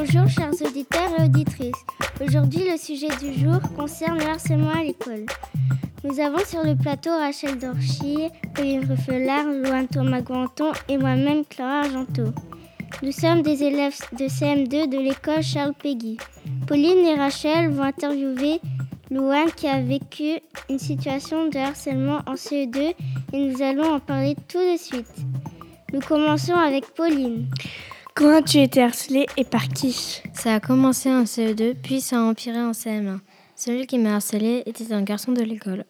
auditeurs et auditrices. Aujourd'hui, le sujet du jour concerne le harcèlement à l'école. Nous avons sur le plateau Rachel Dorchier, Pauline Ruffelard, Louane Thomas Guanton et moi-même Clara Argento. Nous sommes des élèves de CM2 de l'école Charles Péguy. Pauline et Rachel vont interviewer Louane qui a vécu une situation de harcèlement en CE2 et nous allons en parler tout de suite. Nous commençons avec Pauline. Comment as-tu été harcelée et par qui Ça a commencé en CE2, puis ça a empiré en CM1. Celui qui m'a harcelé était un garçon de l'école.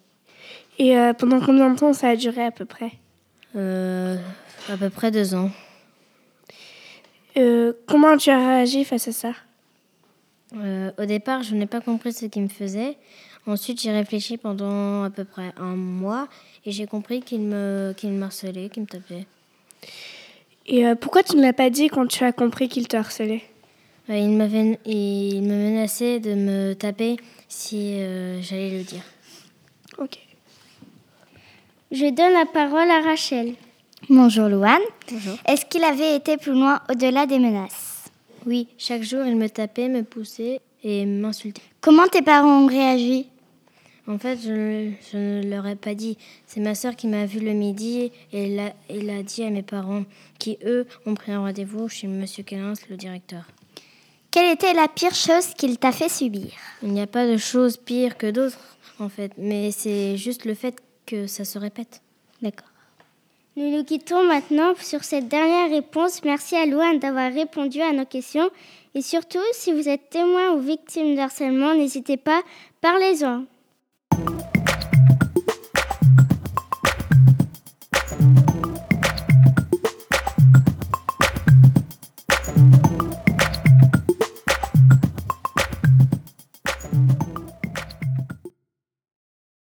Et euh, pendant combien de temps ça a duré à peu près Euh, à peu près deux ans. Euh, Comment tu as réagi face à ça au départ, je n'ai pas compris ce qu'il me faisait. Ensuite, j'ai réfléchi pendant à peu près un mois et j'ai compris qu'il me, qu'il m'harcelait, qu'il me tapait. Et euh, pourquoi tu ne l'as pas dit quand tu as compris qu'il te harcelait? Euh, il, m'avait, il me menaçait de me taper si euh, j'allais le dire. Ok. Je donne la parole à Rachel. Bonjour Louane. Bonjour. Est-ce qu'il avait été plus loin au-delà des menaces? Oui, chaque jour, il me tapait, me poussait et m'insultait. Comment tes parents ont réagi? En fait, je, ne- je ne leur ai pas dit. C'est ma sœur qui m'a vu le midi et l'a, et l'a dit à mes parents, qui eux ont pris un rendez-vous chez Monsieur Kellens, le directeur. Quelle était la pire chose qu'il t'a fait subir? Il n'y a pas de choses pires que d'autres, en fait, mais c'est juste le fait que ça se répète. D'accord. Nous nous quittons maintenant sur cette dernière réponse. Merci à Louane d'avoir répondu à nos questions. Et surtout, si vous êtes témoin ou victime de harcèlement, n'hésitez pas, parlez-en.